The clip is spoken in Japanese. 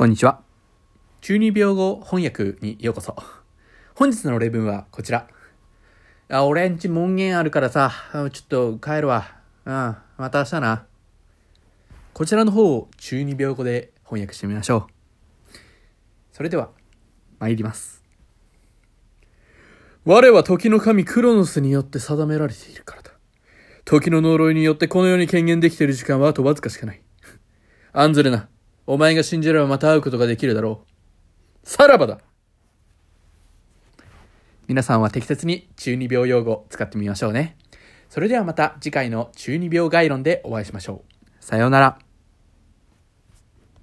こんにちは。中二病語翻訳にようこそ。本日の例文はこちら。あ、俺んち門限あるからさ、ちょっと帰るわ。うん、また明日な。こちらの方を中二病語で翻訳してみましょう。それでは、参ります。我は時の神クロノスによって定められているからだ。時の呪いによってこの世に権限できている時間はあとわずかしかない。案ずるな。お前が信じればまた会うことができるだろう。さらばだ皆さんは適切に中二病用語を使ってみましょうね。それではまた次回の中二病概論でお会いしましょう。さようなら。